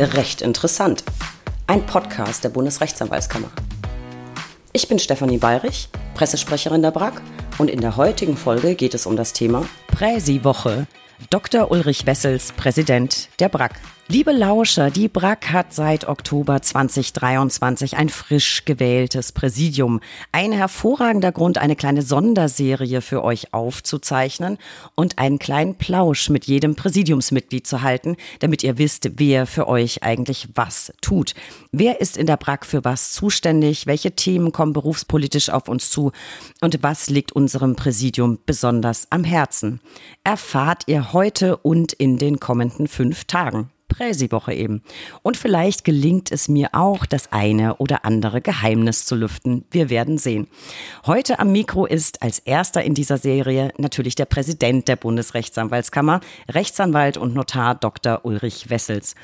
Recht interessant. Ein Podcast der Bundesrechtsanwaltskammer. Ich bin Stefanie Bayrich, Pressesprecherin der BRAG und in der heutigen Folge geht es um das Thema Präsi-Woche. Dr. Ulrich Wessels, Präsident der BRAG. Liebe Lauscher, die BRAC hat seit Oktober 2023 ein frisch gewähltes Präsidium. Ein hervorragender Grund, eine kleine Sonderserie für euch aufzuzeichnen und einen kleinen Plausch mit jedem Präsidiumsmitglied zu halten, damit ihr wisst, wer für euch eigentlich was tut. Wer ist in der BRAC für was zuständig? Welche Themen kommen berufspolitisch auf uns zu? Und was liegt unserem Präsidium besonders am Herzen? Erfahrt ihr heute und in den kommenden fünf Tagen. Präsi-Woche eben. Und vielleicht gelingt es mir auch, das eine oder andere Geheimnis zu lüften. Wir werden sehen. Heute am Mikro ist als erster in dieser Serie natürlich der Präsident der Bundesrechtsanwaltskammer, Rechtsanwalt und Notar Dr. Ulrich Wessels.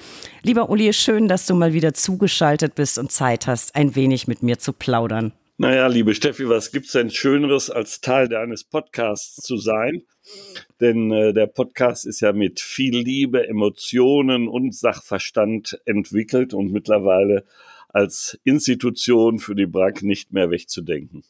Lieber Uli, schön, dass du mal wieder zugeschaltet bist und Zeit hast, ein wenig mit mir zu plaudern. Naja, liebe Steffi, was gibt's denn Schöneres, als Teil deines Podcasts zu sein? Denn äh, der Podcast ist ja mit viel Liebe, Emotionen und Sachverstand entwickelt und mittlerweile als Institution für die BRAC nicht mehr wegzudenken.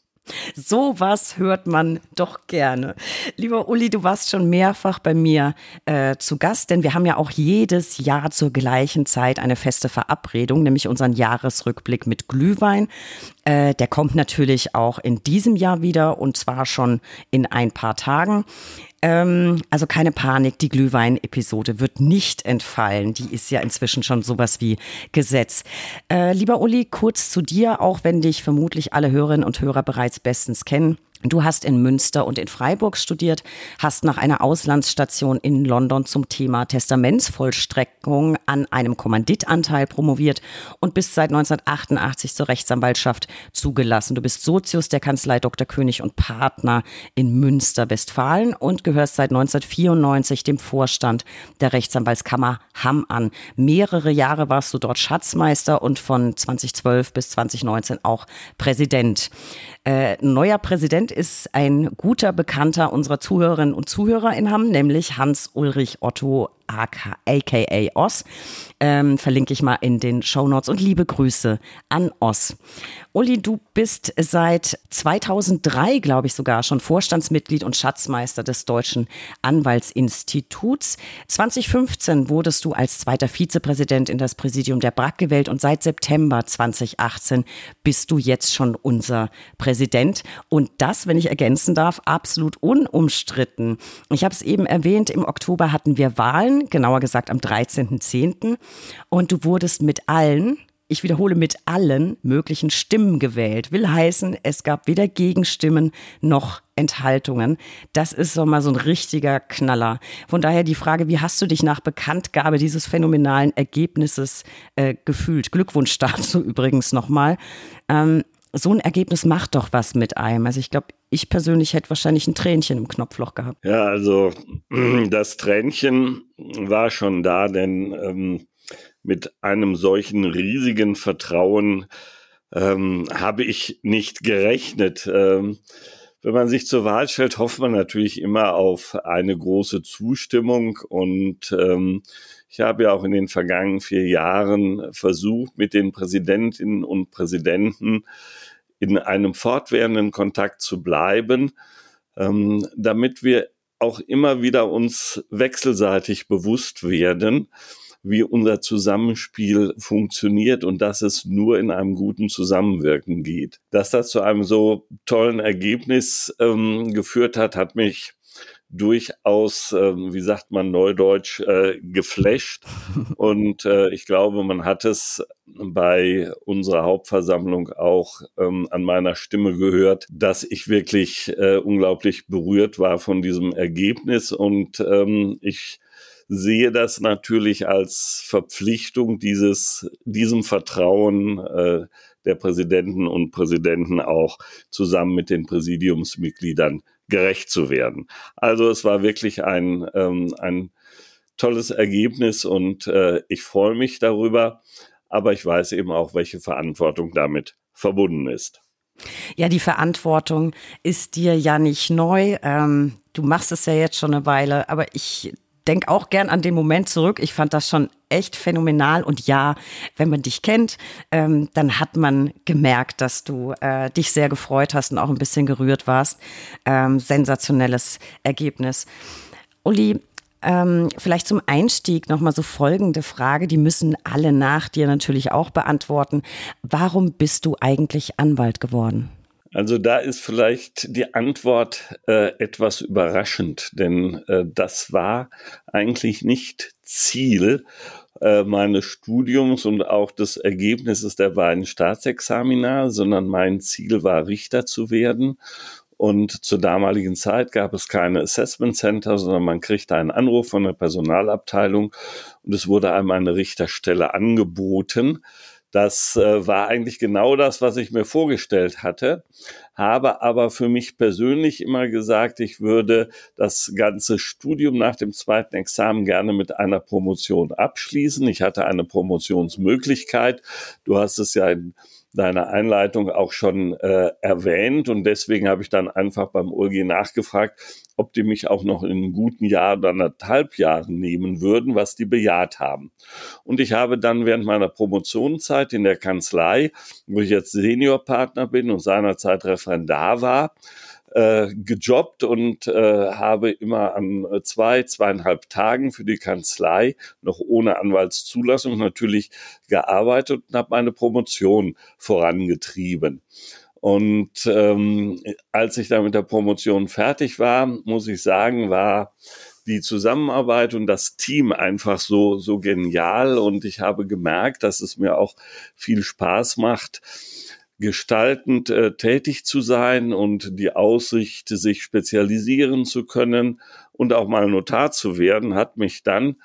So was hört man doch gerne. Lieber Uli, du warst schon mehrfach bei mir äh, zu Gast, denn wir haben ja auch jedes Jahr zur gleichen Zeit eine feste Verabredung, nämlich unseren Jahresrückblick mit Glühwein. Äh, der kommt natürlich auch in diesem Jahr wieder und zwar schon in ein paar Tagen. Ähm, also keine Panik, die Glühwein-Episode wird nicht entfallen. Die ist ja inzwischen schon sowas wie Gesetz. Äh, lieber Uli, kurz zu dir, auch wenn dich vermutlich alle Hörerinnen und Hörer bereits bestens kennen. Du hast in Münster und in Freiburg studiert, hast nach einer Auslandsstation in London zum Thema Testamentsvollstreckung an einem Kommanditanteil promoviert und bist seit 1988 zur Rechtsanwaltschaft zugelassen. Du bist Sozius der Kanzlei Dr. König und Partner in Münster, Westfalen und gehörst seit 1994 dem Vorstand der Rechtsanwaltskammer Hamm an. Mehrere Jahre warst du dort Schatzmeister und von 2012 bis 2019 auch Präsident. Äh, neuer Präsident ist ein guter Bekannter unserer Zuhörerinnen und Zuhörer in Hamm, nämlich Hans-Ulrich Otto aka Oss. Ähm, verlinke ich mal in den Show Notes und liebe Grüße an Oss. Uli, du bist seit 2003, glaube ich sogar, schon Vorstandsmitglied und Schatzmeister des Deutschen Anwaltsinstituts. 2015 wurdest du als zweiter Vizepräsident in das Präsidium der BRAC gewählt und seit September 2018 bist du jetzt schon unser Präsident. Und das, wenn ich ergänzen darf, absolut unumstritten. Ich habe es eben erwähnt, im Oktober hatten wir Wahlen genauer gesagt am 13.10. Und du wurdest mit allen, ich wiederhole, mit allen möglichen Stimmen gewählt. Will heißen, es gab weder Gegenstimmen noch Enthaltungen. Das ist so mal so ein richtiger Knaller. Von daher die Frage, wie hast du dich nach Bekanntgabe dieses phänomenalen Ergebnisses äh, gefühlt? Glückwunsch dazu übrigens nochmal. Ähm, so ein Ergebnis macht doch was mit einem. Also ich glaube, ich persönlich hätte wahrscheinlich ein Tränchen im Knopfloch gehabt. Ja, also das Tränchen war schon da, denn ähm, mit einem solchen riesigen Vertrauen ähm, habe ich nicht gerechnet. Ähm, wenn man sich zur Wahl stellt, hofft man natürlich immer auf eine große Zustimmung und ähm, ich habe ja auch in den vergangenen vier Jahren versucht, mit den Präsidentinnen und Präsidenten in einem fortwährenden Kontakt zu bleiben, ähm, damit wir auch immer wieder uns wechselseitig bewusst werden, wie unser Zusammenspiel funktioniert und dass es nur in einem guten Zusammenwirken geht. Dass das zu einem so tollen Ergebnis ähm, geführt hat, hat mich durchaus, äh, wie sagt man neudeutsch, äh, geflasht. Und äh, ich glaube, man hat es bei unserer Hauptversammlung auch ähm, an meiner Stimme gehört, dass ich wirklich äh, unglaublich berührt war von diesem Ergebnis. Und ähm, ich sehe das natürlich als Verpflichtung, dieses, diesem Vertrauen äh, der Präsidenten und Präsidenten auch zusammen mit den Präsidiumsmitgliedern gerecht zu werden. Also es war wirklich ein, ähm, ein tolles Ergebnis und äh, ich freue mich darüber, aber ich weiß eben auch, welche Verantwortung damit verbunden ist. Ja, die Verantwortung ist dir ja nicht neu. Ähm, du machst es ja jetzt schon eine Weile, aber ich denke auch gern an den Moment zurück. Ich fand das schon echt phänomenal. Und ja, wenn man dich kennt, ähm, dann hat man gemerkt, dass du äh, dich sehr gefreut hast und auch ein bisschen gerührt warst. Ähm, sensationelles Ergebnis. Uli, ähm, vielleicht zum Einstieg nochmal so folgende Frage, die müssen alle nach dir natürlich auch beantworten. Warum bist du eigentlich Anwalt geworden? Also da ist vielleicht die Antwort äh, etwas überraschend, denn äh, das war eigentlich nicht Ziel äh, meines Studiums und auch des Ergebnisses der beiden Staatsexamina, sondern mein Ziel war, Richter zu werden. Und zur damaligen Zeit gab es keine Assessment Center, sondern man kriegte einen Anruf von der Personalabteilung und es wurde einem eine Richterstelle angeboten. Das äh, war eigentlich genau das, was ich mir vorgestellt hatte, habe aber für mich persönlich immer gesagt, ich würde das ganze Studium nach dem zweiten Examen gerne mit einer Promotion abschließen. Ich hatte eine Promotionsmöglichkeit. Du hast es ja in deiner Einleitung auch schon äh, erwähnt und deswegen habe ich dann einfach beim OLG nachgefragt, ob die mich auch noch in einem guten Jahr oder anderthalb Jahren nehmen würden, was die bejaht haben. Und ich habe dann während meiner Promotionszeit in der Kanzlei, wo ich jetzt Seniorpartner bin und seinerzeit Referendar war, äh, gejobbt und äh, habe immer an zwei, zweieinhalb Tagen für die Kanzlei noch ohne Anwaltszulassung natürlich gearbeitet und habe meine Promotion vorangetrieben. Und ähm, als ich da mit der Promotion fertig war, muss ich sagen, war die Zusammenarbeit und das Team einfach so, so genial. Und ich habe gemerkt, dass es mir auch viel Spaß macht, gestaltend äh, tätig zu sein und die Aussicht, sich spezialisieren zu können und auch mal Notar zu werden, hat mich dann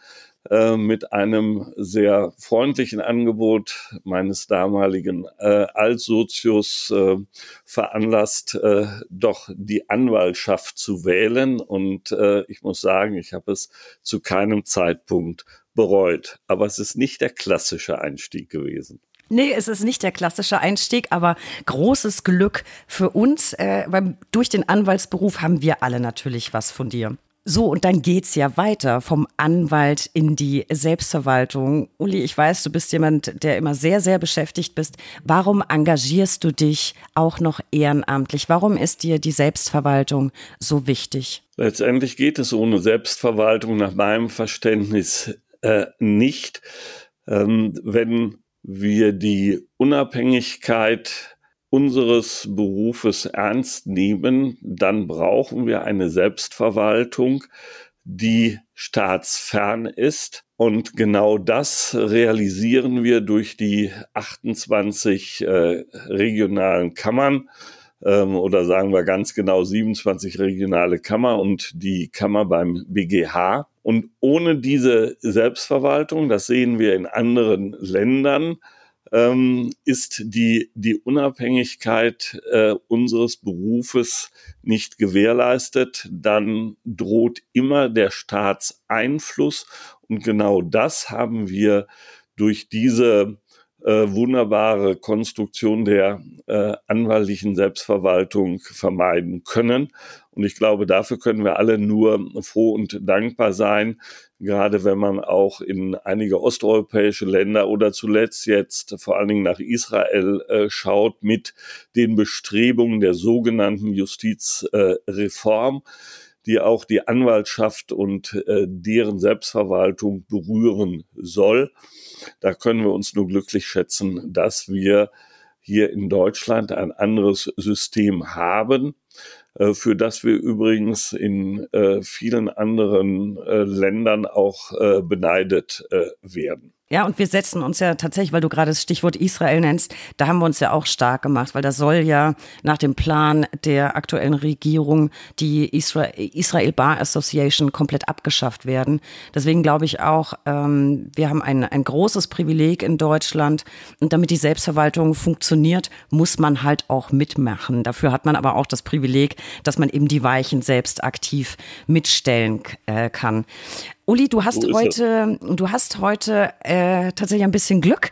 äh, mit einem sehr freundlichen Angebot meines damaligen äh, Altsozius äh, veranlasst, äh, doch die Anwaltschaft zu wählen. Und äh, ich muss sagen, ich habe es zu keinem Zeitpunkt bereut. Aber es ist nicht der klassische Einstieg gewesen. Nee, es ist nicht der klassische Einstieg, aber großes Glück für uns. Äh, weil durch den Anwaltsberuf haben wir alle natürlich was von dir. So, und dann geht's ja weiter vom Anwalt in die Selbstverwaltung. Uli, ich weiß, du bist jemand, der immer sehr, sehr beschäftigt bist. Warum engagierst du dich auch noch ehrenamtlich? Warum ist dir die Selbstverwaltung so wichtig? Letztendlich geht es ohne Selbstverwaltung nach meinem Verständnis äh, nicht. Ähm, wenn wir die Unabhängigkeit unseres Berufes ernst nehmen, dann brauchen wir eine Selbstverwaltung, die staatsfern ist. Und genau das realisieren wir durch die 28 äh, regionalen Kammern ähm, oder sagen wir ganz genau 27 regionale Kammer und die Kammer beim BGH. Und ohne diese Selbstverwaltung, das sehen wir in anderen Ländern, ähm, ist die, die Unabhängigkeit äh, unseres Berufes nicht gewährleistet, dann droht immer der Staatseinfluss. Und genau das haben wir durch diese äh, wunderbare Konstruktion der äh, anwaltlichen Selbstverwaltung vermeiden können. Und ich glaube, dafür können wir alle nur froh und dankbar sein, gerade wenn man auch in einige osteuropäische Länder oder zuletzt jetzt vor allen Dingen nach Israel äh, schaut mit den Bestrebungen der sogenannten Justizreform. Äh, die auch die Anwaltschaft und äh, deren Selbstverwaltung berühren soll. Da können wir uns nur glücklich schätzen, dass wir hier in Deutschland ein anderes System haben, äh, für das wir übrigens in äh, vielen anderen äh, Ländern auch beneidet werden. Ja, und wir setzen uns ja tatsächlich, weil du gerade das Stichwort Israel nennst, da haben wir uns ja auch stark gemacht, weil da soll ja nach dem Plan der aktuellen Regierung die Israel, Bar Association komplett abgeschafft werden. Deswegen glaube ich auch, ähm, wir haben ein, ein großes Privileg in Deutschland und damit die Selbstverwaltung funktioniert, muss man halt auch mitmachen. Dafür hat man aber auch das Privileg, dass man eben die Weichen selbst aktiv mitstellen äh, kann. Uli, du hast so heute, du hast heute äh, tatsächlich ein bisschen Glück,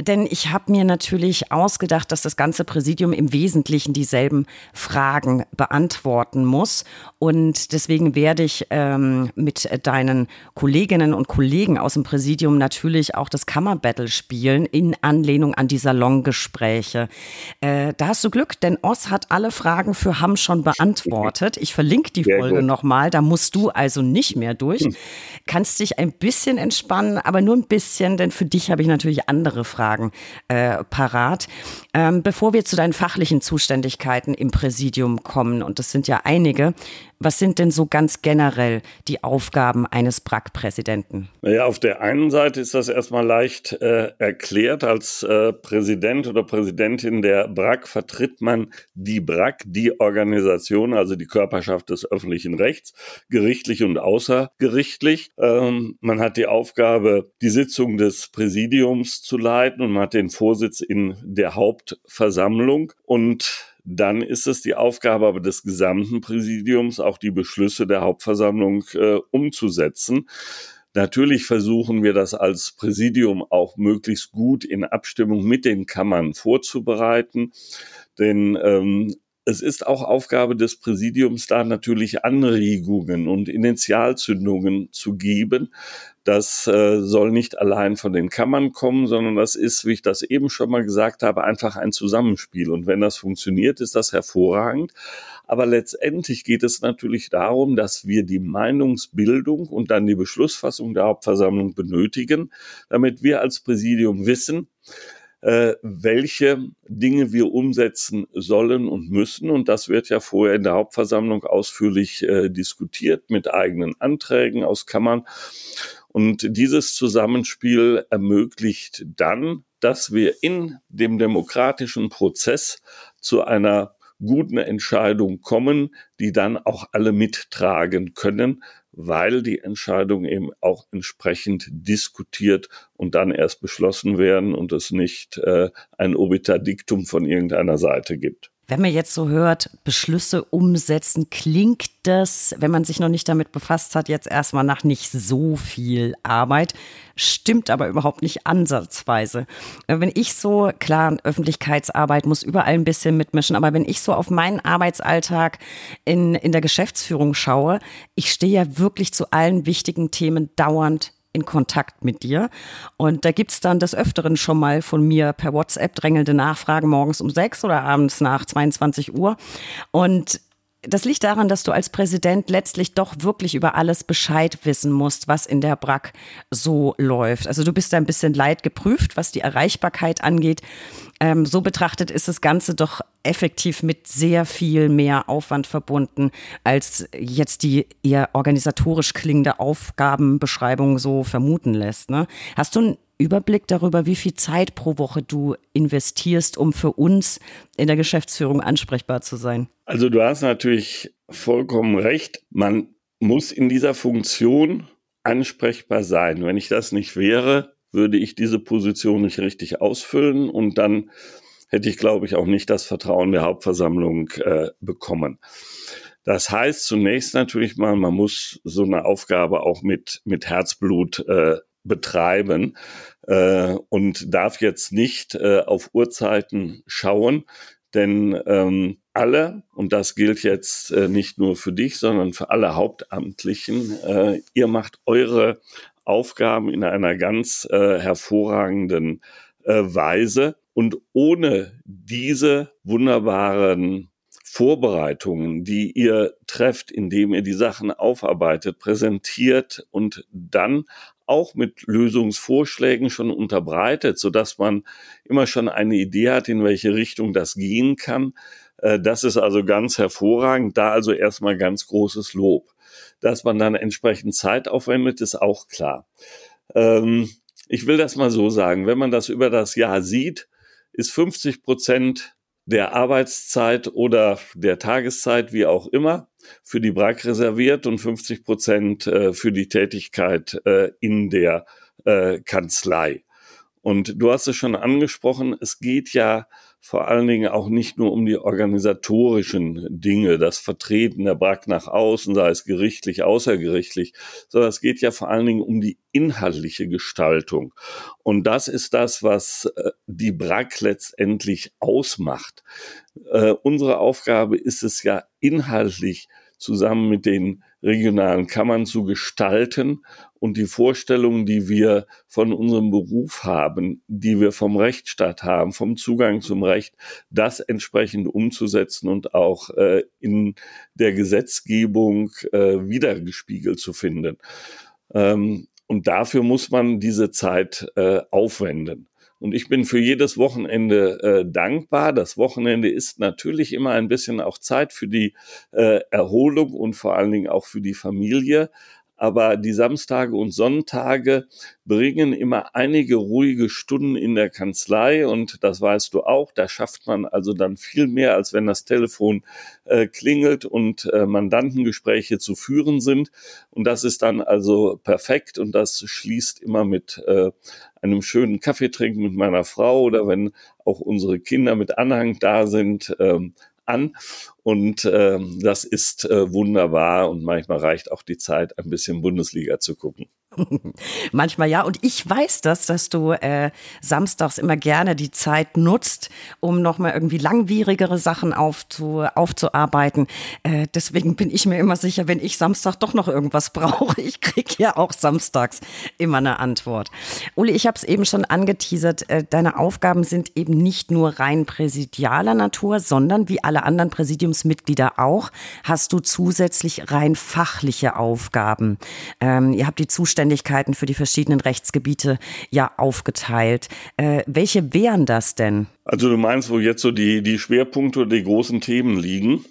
denn ich habe mir natürlich ausgedacht, dass das ganze Präsidium im Wesentlichen dieselben Fragen beantworten muss. Und deswegen werde ich ähm, mit deinen Kolleginnen und Kollegen aus dem Präsidium natürlich auch das Kammerbattle spielen in Anlehnung an die Salongespräche. Äh, da hast du Glück, denn Oss hat alle Fragen für Hamm schon beantwortet. Ich verlinke die Folge nochmal, da musst du also nicht mehr durch. Hm kannst dich ein bisschen entspannen, aber nur ein bisschen, denn für dich habe ich natürlich andere Fragen äh, parat. Ähm, bevor wir zu deinen fachlichen Zuständigkeiten im Präsidium kommen, und das sind ja einige, was sind denn so ganz generell die Aufgaben eines BRAC-Präsidenten? Naja, auf der einen Seite ist das erstmal leicht äh, erklärt. Als äh, Präsident oder Präsidentin der BRAC vertritt man die BRAC, die Organisation, also die Körperschaft des öffentlichen Rechts, gerichtlich und außergerichtlich. Ähm, man hat die Aufgabe, die Sitzung des Präsidiums zu leiten und man hat den Vorsitz in der Hauptversammlung und dann ist es die Aufgabe aber des gesamten Präsidiums, auch die Beschlüsse der Hauptversammlung äh, umzusetzen. Natürlich versuchen wir das als Präsidium auch möglichst gut in Abstimmung mit den Kammern vorzubereiten, denn ähm, es ist auch Aufgabe des Präsidiums, da natürlich Anregungen und Initialzündungen zu geben, das äh, soll nicht allein von den Kammern kommen, sondern das ist, wie ich das eben schon mal gesagt habe, einfach ein Zusammenspiel. Und wenn das funktioniert, ist das hervorragend. Aber letztendlich geht es natürlich darum, dass wir die Meinungsbildung und dann die Beschlussfassung der Hauptversammlung benötigen, damit wir als Präsidium wissen, äh, welche Dinge wir umsetzen sollen und müssen. Und das wird ja vorher in der Hauptversammlung ausführlich äh, diskutiert mit eigenen Anträgen aus Kammern. Und dieses Zusammenspiel ermöglicht dann, dass wir in dem demokratischen Prozess zu einer guten Entscheidung kommen, die dann auch alle mittragen können, weil die Entscheidungen eben auch entsprechend diskutiert und dann erst beschlossen werden und es nicht äh, ein Obiterdiktum von irgendeiner Seite gibt. Wenn man jetzt so hört, Beschlüsse umsetzen, klingt das, wenn man sich noch nicht damit befasst hat, jetzt erstmal nach nicht so viel Arbeit, stimmt aber überhaupt nicht ansatzweise. Äh, wenn ich so, klar, Öffentlichkeitsarbeit muss überall ein bisschen mitmischen, aber wenn ich so auf meinen Arbeitsalltag in, in der Geschäftsführung schaue, ich stehe ja wirklich zu allen wichtigen Themen dauernd in Kontakt mit dir. Und da gibt's dann des Öfteren schon mal von mir per WhatsApp drängelnde Nachfragen morgens um sechs oder abends nach 22 Uhr. Und das liegt daran, dass du als Präsident letztlich doch wirklich über alles Bescheid wissen musst, was in der BRAC so läuft. Also du bist da ein bisschen leid geprüft, was die Erreichbarkeit angeht. Ähm, so betrachtet ist das Ganze doch effektiv mit sehr viel mehr Aufwand verbunden, als jetzt die eher organisatorisch klingende Aufgabenbeschreibung so vermuten lässt. Ne? Hast du Überblick darüber, wie viel Zeit pro Woche du investierst, um für uns in der Geschäftsführung ansprechbar zu sein? Also du hast natürlich vollkommen recht. Man muss in dieser Funktion ansprechbar sein. Wenn ich das nicht wäre, würde ich diese Position nicht richtig ausfüllen und dann hätte ich, glaube ich, auch nicht das Vertrauen der Hauptversammlung äh, bekommen. Das heißt zunächst natürlich mal, man muss so eine Aufgabe auch mit, mit Herzblut äh, betreiben äh, und darf jetzt nicht äh, auf Uhrzeiten schauen, denn ähm, alle, und das gilt jetzt äh, nicht nur für dich, sondern für alle Hauptamtlichen, äh, ihr macht eure Aufgaben in einer ganz äh, hervorragenden äh, Weise. Und ohne diese wunderbaren Vorbereitungen, die ihr trefft, indem ihr die Sachen aufarbeitet, präsentiert und dann auch mit Lösungsvorschlägen schon unterbreitet, so man immer schon eine Idee hat, in welche Richtung das gehen kann. Äh, das ist also ganz hervorragend. Da also erstmal ganz großes Lob dass man dann entsprechend Zeit aufwendet, ist auch klar. Ähm, ich will das mal so sagen, wenn man das über das Jahr sieht, ist 50 Prozent der Arbeitszeit oder der Tageszeit, wie auch immer, für die BRAC reserviert und 50 Prozent äh, für die Tätigkeit äh, in der äh, Kanzlei. Und du hast es schon angesprochen, es geht ja vor allen Dingen auch nicht nur um die organisatorischen Dinge, das Vertreten der BRAC nach außen, sei es gerichtlich, außergerichtlich, sondern es geht ja vor allen Dingen um die inhaltliche Gestaltung. Und das ist das, was äh, die BRAC letztendlich ausmacht. Äh, unsere Aufgabe ist es ja inhaltlich zusammen mit den regionalen Kammern zu gestalten und die Vorstellungen, die wir von unserem Beruf haben, die wir vom Rechtsstaat haben, vom Zugang zum Recht, das entsprechend umzusetzen und auch äh, in der Gesetzgebung äh, wiedergespiegelt zu finden. Ähm, und dafür muss man diese Zeit äh, aufwenden. Und ich bin für jedes Wochenende äh, dankbar. Das Wochenende ist natürlich immer ein bisschen auch Zeit für die äh, Erholung und vor allen Dingen auch für die Familie aber die Samstage und Sonntage bringen immer einige ruhige Stunden in der Kanzlei und das weißt du auch, da schafft man also dann viel mehr, als wenn das Telefon äh, klingelt und äh, Mandantengespräche zu führen sind. Und das ist dann also perfekt und das schließt immer mit äh, einem schönen Kaffee trinken mit meiner Frau oder wenn auch unsere Kinder mit Anhang da sind, ähm, an. Und äh, das ist äh, wunderbar und manchmal reicht auch die Zeit, ein bisschen Bundesliga zu gucken. Manchmal ja. Und ich weiß das, dass du äh, samstags immer gerne die Zeit nutzt, um nochmal irgendwie langwierigere Sachen aufzu, aufzuarbeiten. Äh, deswegen bin ich mir immer sicher, wenn ich Samstag doch noch irgendwas brauche, ich kriege ja auch samstags immer eine Antwort. Uli, ich habe es eben schon angeteasert, äh, deine Aufgaben sind eben nicht nur rein präsidialer Natur, sondern wie alle anderen Präsidiumsmitglieder auch, hast du zusätzlich rein fachliche Aufgaben. Ähm, ihr habt die Zuständigkeit Zuständigkeiten für die verschiedenen Rechtsgebiete ja aufgeteilt. Äh, welche wären das denn? Also du meinst, wo jetzt so die, die Schwerpunkte oder die großen Themen liegen?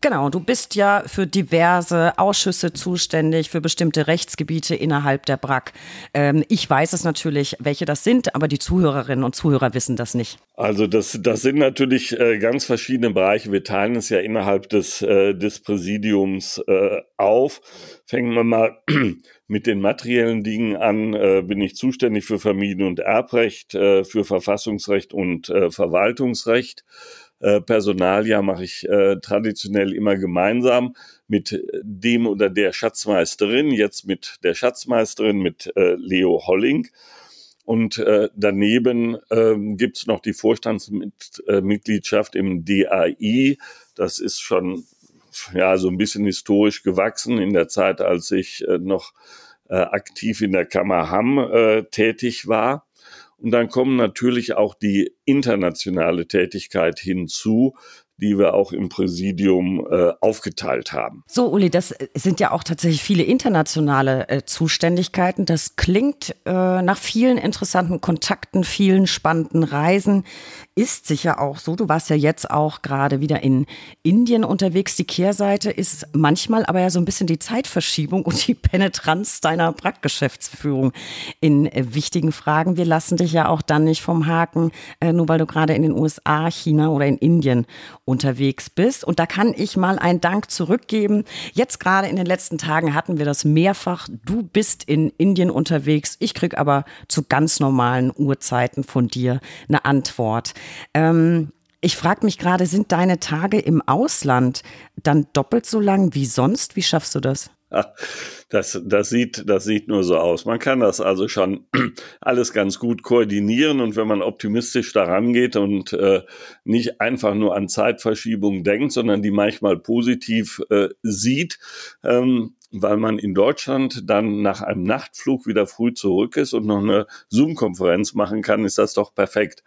Genau, du bist ja für diverse Ausschüsse zuständig, für bestimmte Rechtsgebiete innerhalb der BRAC. Ähm, ich weiß es natürlich, welche das sind, aber die Zuhörerinnen und Zuhörer wissen das nicht. Also das, das sind natürlich äh, ganz verschiedene Bereiche. Wir teilen es ja innerhalb des, äh, des Präsidiums äh, auf. Fangen wir mal mit den materiellen Dingen an. Äh, bin ich zuständig für Familien- und Erbrecht, äh, für Verfassungsrecht und äh, Verwaltungsrecht. Äh, Personalia mache ich äh, traditionell immer gemeinsam mit dem oder der Schatzmeisterin, jetzt mit der Schatzmeisterin, mit äh, Leo Holling. Und äh, daneben ähm, gibt es noch die Vorstandsmitgliedschaft im DAI. Das ist schon ja so ein bisschen historisch gewachsen in der Zeit, als ich äh, noch äh, aktiv in der Kammer Hamm äh, tätig war. Und dann kommen natürlich auch die internationale Tätigkeit hinzu, die wir auch im Präsidium äh, aufgeteilt haben. So, Uli, das sind ja auch tatsächlich viele internationale äh, Zuständigkeiten. Das klingt äh, nach vielen interessanten Kontakten, vielen spannenden Reisen. Ist sicher auch so. Du warst ja jetzt auch gerade wieder in Indien unterwegs. Die Kehrseite ist manchmal aber ja so ein bisschen die Zeitverschiebung und die Penetranz deiner Praktgeschäftsführung in äh, wichtigen Fragen. Wir lassen dich ja auch dann nicht vom Haken, äh, nur weil du gerade in den USA, China oder in Indien unterwegs bist. Und da kann ich mal einen Dank zurückgeben. Jetzt gerade in den letzten Tagen hatten wir das mehrfach. Du bist in Indien unterwegs. Ich krieg aber zu ganz normalen Uhrzeiten von dir eine Antwort. Ähm, ich frage mich gerade, sind deine Tage im Ausland dann doppelt so lang wie sonst? Wie schaffst du das? Das, das, sieht, das sieht nur so aus. Man kann das also schon alles ganz gut koordinieren und wenn man optimistisch daran geht und äh, nicht einfach nur an Zeitverschiebung denkt, sondern die manchmal positiv äh, sieht, ähm, weil man in Deutschland dann nach einem Nachtflug wieder früh zurück ist und noch eine Zoom-Konferenz machen kann, ist das doch perfekt.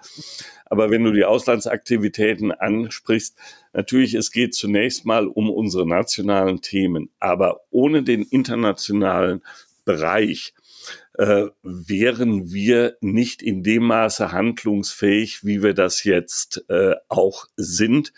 Aber wenn du die Auslandsaktivitäten ansprichst, natürlich, es geht zunächst mal um unsere nationalen Themen, aber ohne den internationalen Bereich äh, wären wir nicht in dem Maße handlungsfähig, wie wir das jetzt äh, auch sind.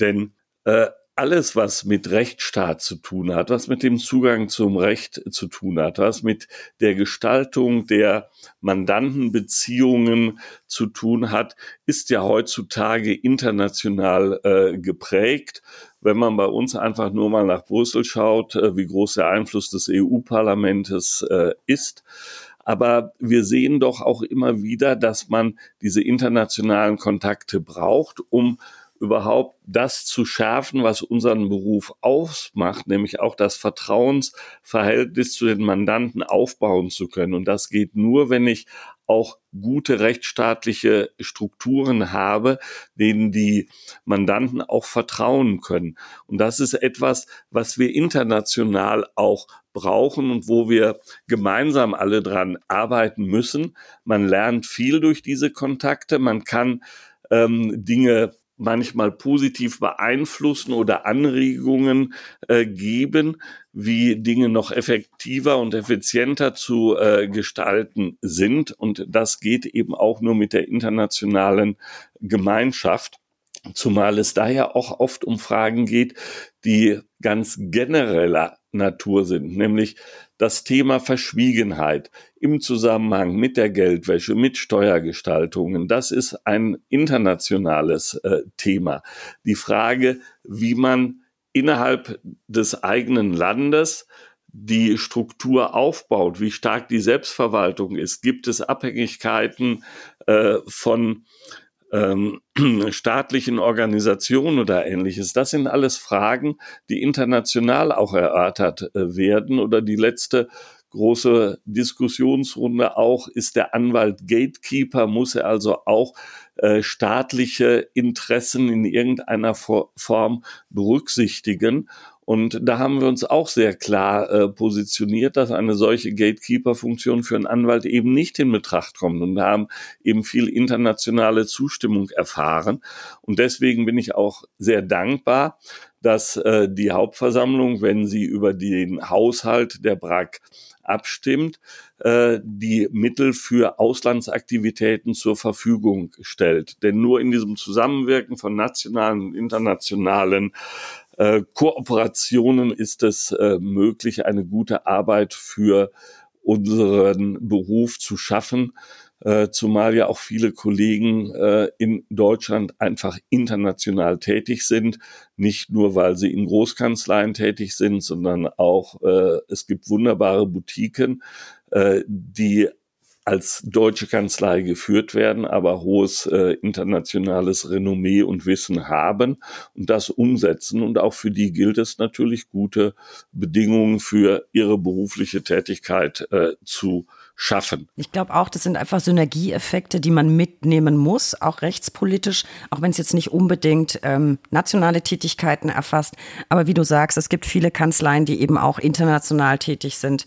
Denn äh, alles, was mit Rechtsstaat zu tun hat, was mit dem Zugang zum Recht zu tun hat, was mit der Gestaltung der Mandantenbeziehungen zu tun hat, ist ja heutzutage international äh, geprägt. Wenn man bei uns einfach nur mal nach Brüssel schaut, äh, wie groß der Einfluss des EU-Parlamentes äh, ist, Aber wir sehen doch auch immer wieder, dass man diese internationalen Kontakte braucht, um überhaupt das zu schärfen, was unseren Beruf ausmacht, nämlich auch das Vertrauensverhältnis zu den Mandanten aufbauen zu können. Und das geht nur, wenn ich auch gute rechtsstaatliche Strukturen habe, denen die Mandanten auch vertrauen können. Und das ist etwas, was wir international auch brauchen und wo wir gemeinsam alle dran arbeiten müssen. Man lernt viel durch diese Kontakte. Man kann ähm, Dinge manchmal positiv beeinflussen oder Anregungen äh, geben, wie Dinge noch effektiver und effizienter zu äh, gestalten sind. Und das geht eben auch nur mit der internationalen Gemeinschaft. Zumal es daher auch oft um Fragen geht, die ganz genereller Natur sind, nämlich das Thema Verschwiegenheit im Zusammenhang mit der Geldwäsche, mit Steuergestaltungen, das ist ein internationales äh, Thema. Die Frage, wie man innerhalb des eigenen Landes die Struktur aufbaut, wie stark die Selbstverwaltung ist. Gibt es Abhängigkeiten äh, von ähm, staatlichen Organisationen oder ähnliches. Das sind alles Fragen, die international auch erörtert äh, werden. Oder die letzte große Diskussionsrunde auch, ist der Anwalt Gatekeeper, muss er also auch äh, staatliche Interessen in irgendeiner Form berücksichtigen. Und da haben wir uns auch sehr klar äh, positioniert, dass eine solche Gatekeeper-Funktion für einen Anwalt eben nicht in Betracht kommt. Und wir haben eben viel internationale Zustimmung erfahren. Und deswegen bin ich auch sehr dankbar, dass äh, die Hauptversammlung, wenn sie über den Haushalt der BRAC abstimmt, äh, die Mittel für Auslandsaktivitäten zur Verfügung stellt. Denn nur in diesem Zusammenwirken von nationalen und internationalen äh, Kooperationen ist es äh, möglich, eine gute Arbeit für unseren Beruf zu schaffen, äh, zumal ja auch viele Kollegen in Deutschland einfach international tätig sind, nicht nur weil sie in Großkanzleien tätig sind, sondern auch es gibt wunderbare Boutiquen, die als deutsche Kanzlei geführt werden, aber hohes äh, internationales Renommee und Wissen haben und das umsetzen. Und auch für die gilt es natürlich, gute Bedingungen für ihre berufliche Tätigkeit äh, zu schaffen. Ich glaube auch, das sind einfach Synergieeffekte, die man mitnehmen muss, auch rechtspolitisch, auch wenn es jetzt nicht unbedingt ähm, nationale Tätigkeiten erfasst. Aber wie du sagst, es gibt viele Kanzleien, die eben auch international tätig sind.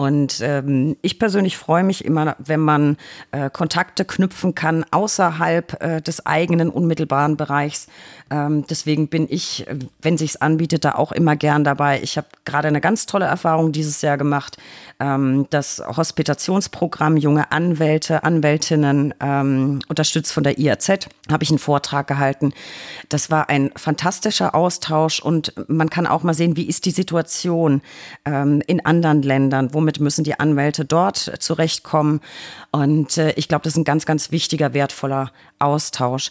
Und ähm, ich persönlich freue mich immer, wenn man äh, Kontakte knüpfen kann außerhalb äh, des eigenen unmittelbaren Bereichs. Ähm, deswegen bin ich, wenn sich's anbietet, da auch immer gern dabei. Ich habe gerade eine ganz tolle Erfahrung dieses Jahr gemacht. Ähm, das Hospitationsprogramm junge Anwälte, Anwältinnen, ähm, unterstützt von der IAZ, habe ich einen Vortrag gehalten. Das war ein fantastischer Austausch und man kann auch mal sehen, wie ist die Situation ähm, in anderen Ländern, womit müssen die Anwälte dort zurechtkommen. Und äh, ich glaube, das ist ein ganz, ganz wichtiger, wertvoller Austausch.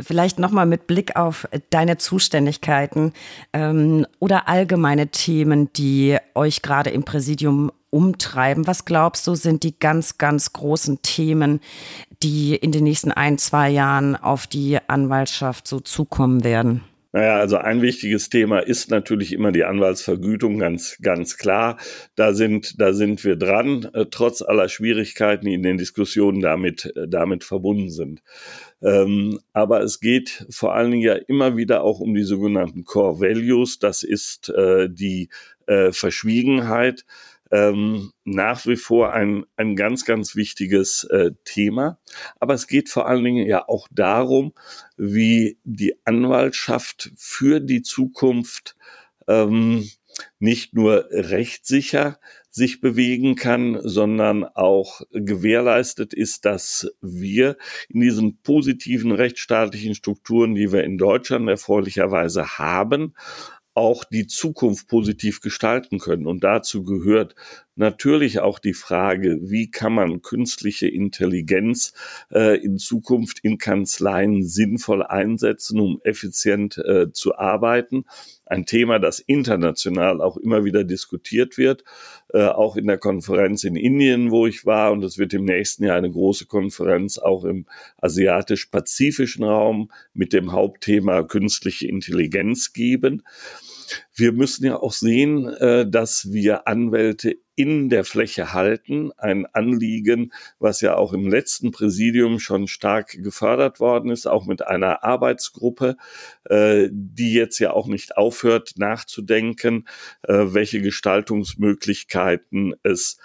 Vielleicht nochmal mit Blick auf deine Zuständigkeiten ähm, oder allgemeine Themen, die euch gerade im Präsidium umtreiben. Was glaubst du, sind die ganz, ganz großen Themen, die in den nächsten ein, zwei Jahren auf die Anwaltschaft so zukommen werden? Naja, also ein wichtiges Thema ist natürlich immer die Anwaltsvergütung, ganz, ganz klar. Da sind, da sind wir dran, äh, trotz aller Schwierigkeiten, die in den Diskussionen damit, äh, damit verbunden sind. Ähm, aber es geht vor allen Dingen ja immer wieder auch um die sogenannten Core Values. Das ist äh, die äh, Verschwiegenheit ähm, nach wie vor ein, ein ganz, ganz wichtiges äh, Thema. Aber es geht vor allen Dingen ja auch darum, wie die Anwaltschaft für die Zukunft ähm, nicht nur rechtssicher sich bewegen kann, sondern auch gewährleistet ist, dass wir in diesen positiven rechtsstaatlichen Strukturen, die wir in Deutschland erfreulicherweise haben, auch die Zukunft positiv gestalten können. Und dazu gehört natürlich auch die Frage, wie kann man künstliche Intelligenz äh, in Zukunft in Kanzleien sinnvoll einsetzen, um effizient äh, zu arbeiten ein Thema, das international auch immer wieder diskutiert wird, äh, auch in der Konferenz in Indien, wo ich war. Und es wird im nächsten Jahr eine große Konferenz auch im asiatisch-pazifischen Raum mit dem Hauptthema künstliche Intelligenz geben. Wir müssen ja auch sehen, äh, dass wir Anwälte in der Fläche halten. Ein Anliegen, was ja auch im letzten Präsidium schon stark gefördert worden ist, auch mit einer Arbeitsgruppe, äh, die jetzt ja auch nicht aufhört nachzudenken, äh, welche Gestaltungsmöglichkeiten es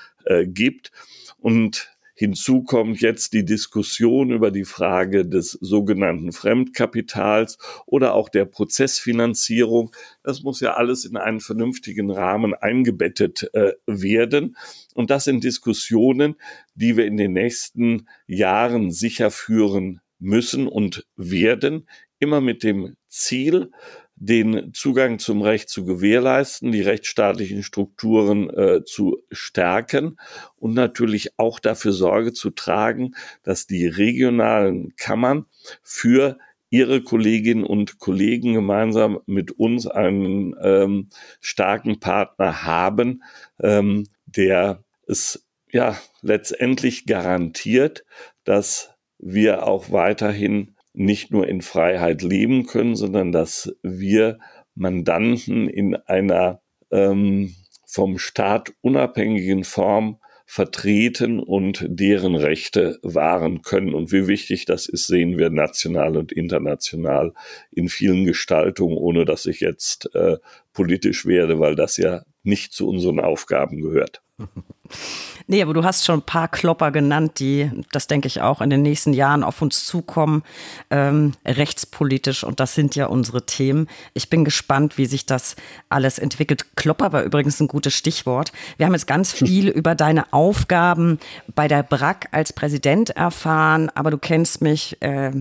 gibt. Und Hinzu kommt jetzt die Diskussion über die Frage des sogenannten Fremdkapitals oder auch der Prozessfinanzierung. Das muss ja alles in einen vernünftigen Rahmen eingebettet äh, werden. Und das sind Diskussionen, die wir in den nächsten Jahren sicher führen müssen und werden, immer mit dem Ziel, den Zugang zum Recht zu gewährleisten, die rechtsstaatlichen Strukturen äh, zu stärken und natürlich auch dafür Sorge zu tragen, dass die regionalen Kammern für ihre Kolleginnen und Kollegen gemeinsam mit uns einen ähm, starken Partner haben, ähm, der es ja letztendlich garantiert, dass wir auch weiterhin nicht nur in Freiheit leben können, sondern dass wir Mandanten in einer ähm, vom Staat unabhängigen Form vertreten und deren Rechte wahren können. Und wie wichtig das ist, sehen wir national und international in vielen Gestaltungen, ohne dass ich jetzt äh, politisch werde, weil das ja nicht zu unseren Aufgaben gehört. Nee, aber du hast schon ein paar Klopper genannt, die, das denke ich auch, in den nächsten Jahren auf uns zukommen, ähm, rechtspolitisch. Und das sind ja unsere Themen. Ich bin gespannt, wie sich das alles entwickelt. Klopper war übrigens ein gutes Stichwort. Wir haben jetzt ganz viel über deine Aufgaben bei der BRAC als Präsident erfahren, aber du kennst mich. Äh,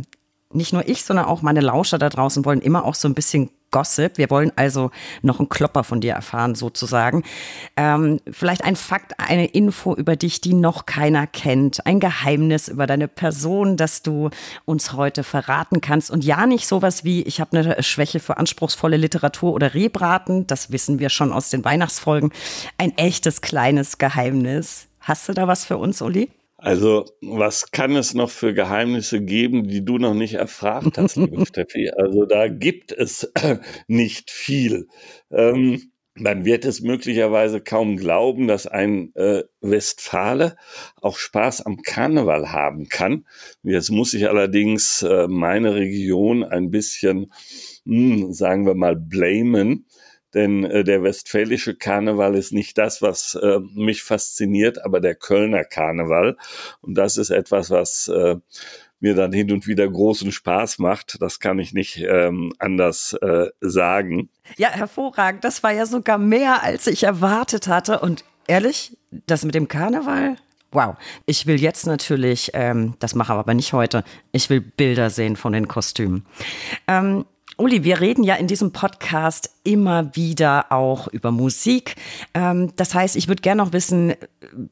nicht nur ich, sondern auch meine Lauscher da draußen wollen immer auch so ein bisschen Gossip. Wir wollen also noch einen Klopper von dir erfahren, sozusagen. Ähm, vielleicht ein Fakt, eine Info über dich, die noch keiner kennt. Ein Geheimnis über deine Person, das du uns heute verraten kannst. Und ja, nicht sowas wie, ich habe eine Schwäche für anspruchsvolle Literatur oder Rebraten. Das wissen wir schon aus den Weihnachtsfolgen. Ein echtes kleines Geheimnis. Hast du da was für uns, Uli? Also, was kann es noch für Geheimnisse geben, die du noch nicht erfragt hast, liebe Steffi? Also, da gibt es nicht viel. Ähm, man wird es möglicherweise kaum glauben, dass ein äh, Westfale auch Spaß am Karneval haben kann. Jetzt muss ich allerdings äh, meine Region ein bisschen, mh, hm, sagen wir mal, blamen denn äh, der westfälische Karneval ist nicht das, was äh, mich fasziniert, aber der Kölner Karneval. Und das ist etwas, was äh, mir dann hin und wieder großen Spaß macht. Das kann ich nicht ähm, anders äh, sagen. Ja, hervorragend. Das war ja sogar mehr, als ich erwartet hatte. Und ehrlich, das mit dem Karneval, Wow, ich will jetzt natürlich, ähm, das mache aber nicht heute, ich will Bilder sehen von den Kostümen. Ähm, Uli, wir reden ja in diesem Podcast immer wieder auch über Musik. Ähm, das heißt, ich würde gerne noch wissen,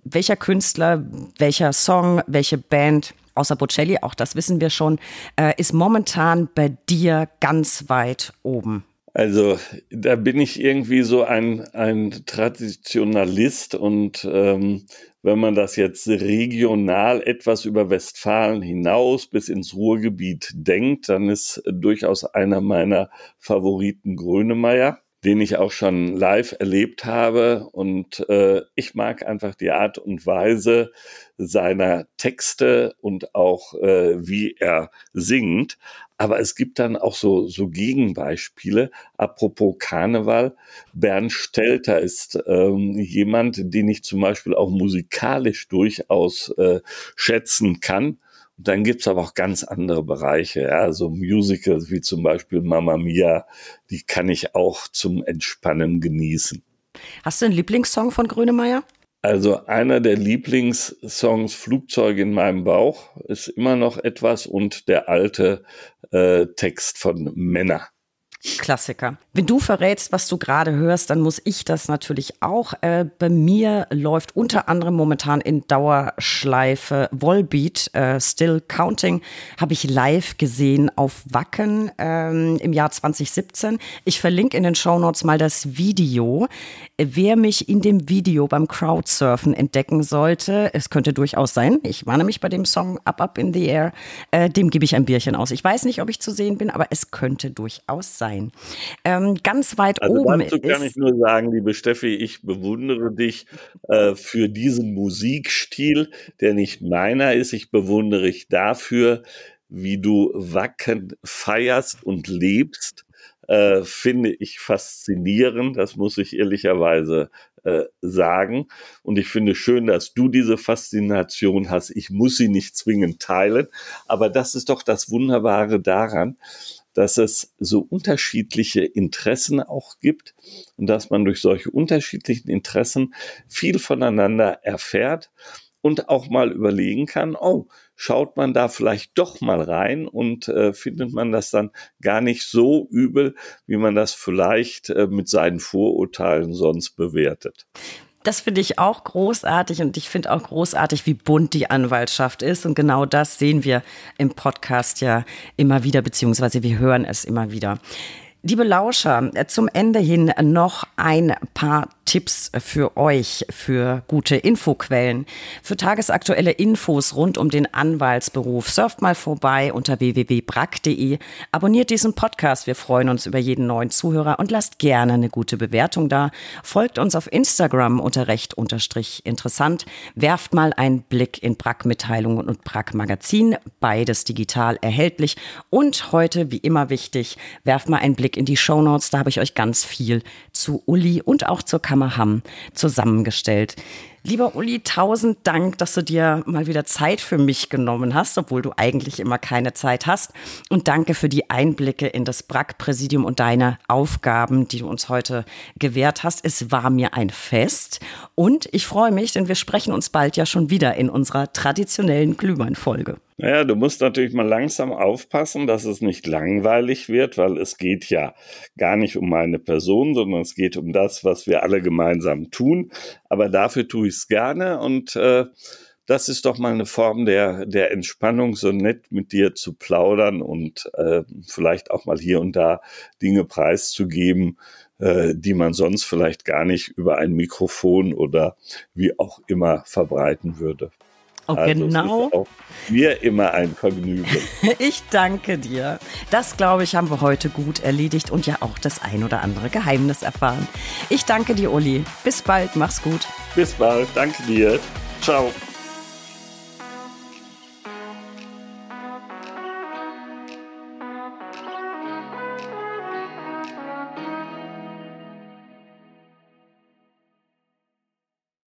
welcher Künstler, welcher Song, welche Band, außer Bocelli, auch das wissen wir schon, äh, ist momentan bei dir ganz weit oben. Also da bin ich irgendwie so ein, ein Traditionalist und ähm, wenn man das jetzt regional etwas über Westfalen hinaus bis ins Ruhrgebiet denkt, dann ist durchaus einer meiner Favoriten Grönemeyer den ich auch schon live erlebt habe. Und äh, ich mag einfach die Art und Weise seiner Texte und auch äh, wie er singt. Aber es gibt dann auch so, so Gegenbeispiele. Apropos Karneval, Bernd Stelter ist ähm, jemand, den ich zum Beispiel auch musikalisch durchaus äh, schätzen kann. Dann gibt's aber auch ganz andere Bereiche, ja, so Musicals wie zum Beispiel Mamma Mia, die kann ich auch zum Entspannen genießen. Hast du einen Lieblingssong von Grönemeyer? Also einer der Lieblingssongs Flugzeuge in meinem Bauch ist immer noch etwas und der alte äh, Text von Männer. Klassiker. Wenn du verrätst, was du gerade hörst, dann muss ich das natürlich auch. Äh, bei mir läuft unter anderem momentan in Dauerschleife Volbeat, äh, Still Counting, habe ich live gesehen auf Wacken ähm, im Jahr 2017. Ich verlinke in den Show Notes mal das Video. Wer mich in dem Video beim Crowdsurfen entdecken sollte, es könnte durchaus sein, ich war nämlich bei dem Song Up Up in the Air, äh, dem gebe ich ein Bierchen aus. Ich weiß nicht, ob ich zu sehen bin, aber es könnte durchaus sein. Ähm, ganz weit also oben dazu kann ich nur sagen, liebe Steffi, ich bewundere dich äh, für diesen Musikstil, der nicht meiner ist. Ich bewundere dich dafür, wie du Wacken feierst und lebst äh, finde ich faszinierend. Das muss ich ehrlicherweise äh, sagen. Und ich finde schön, dass du diese Faszination hast. Ich muss sie nicht zwingend teilen. Aber das ist doch das Wunderbare daran, dass es so unterschiedliche Interessen auch gibt und dass man durch solche unterschiedlichen Interessen viel voneinander erfährt und auch mal überlegen kann, oh, schaut man da vielleicht doch mal rein und äh, findet man das dann gar nicht so übel, wie man das vielleicht äh, mit seinen Vorurteilen sonst bewertet. Das finde ich auch großartig und ich finde auch großartig, wie bunt die Anwaltschaft ist. Und genau das sehen wir im Podcast ja immer wieder, beziehungsweise wir hören es immer wieder. Liebe Lauscher, zum Ende hin noch ein paar Tipps für euch, für gute Infoquellen, für tagesaktuelle Infos rund um den Anwaltsberuf. Surft mal vorbei unter www.brack.de. Abonniert diesen Podcast. Wir freuen uns über jeden neuen Zuhörer und lasst gerne eine gute Bewertung da. Folgt uns auf Instagram unter recht unterstrich interessant. Werft mal einen Blick in Brack-Mitteilungen und Brack-Magazin. Beides digital erhältlich. Und heute, wie immer wichtig, werft mal einen Blick in die Show Notes. Da habe ich euch ganz viel zu Uli und auch zur Kammer Hamm zusammengestellt. Lieber Uli, tausend Dank, dass du dir mal wieder Zeit für mich genommen hast, obwohl du eigentlich immer keine Zeit hast. Und danke für die Einblicke in das BRAC-Präsidium und deine Aufgaben, die du uns heute gewährt hast. Es war mir ein Fest und ich freue mich, denn wir sprechen uns bald ja schon wieder in unserer traditionellen Glühwein-Folge. Naja, du musst natürlich mal langsam aufpassen, dass es nicht langweilig wird, weil es geht ja gar nicht um meine Person, sondern es geht um das, was wir alle gemeinsam tun. Aber dafür tue ich es gerne und äh, das ist doch mal eine Form der, der Entspannung, so nett mit dir zu plaudern und äh, vielleicht auch mal hier und da Dinge preiszugeben, äh, die man sonst vielleicht gar nicht über ein Mikrofon oder wie auch immer verbreiten würde. Oh, also genau. mir immer ein Vergnügen. ich danke dir. Das, glaube ich, haben wir heute gut erledigt und ja auch das ein oder andere Geheimnis erfahren. Ich danke dir, Uli. Bis bald. Mach's gut. Bis bald. Danke dir. Ciao.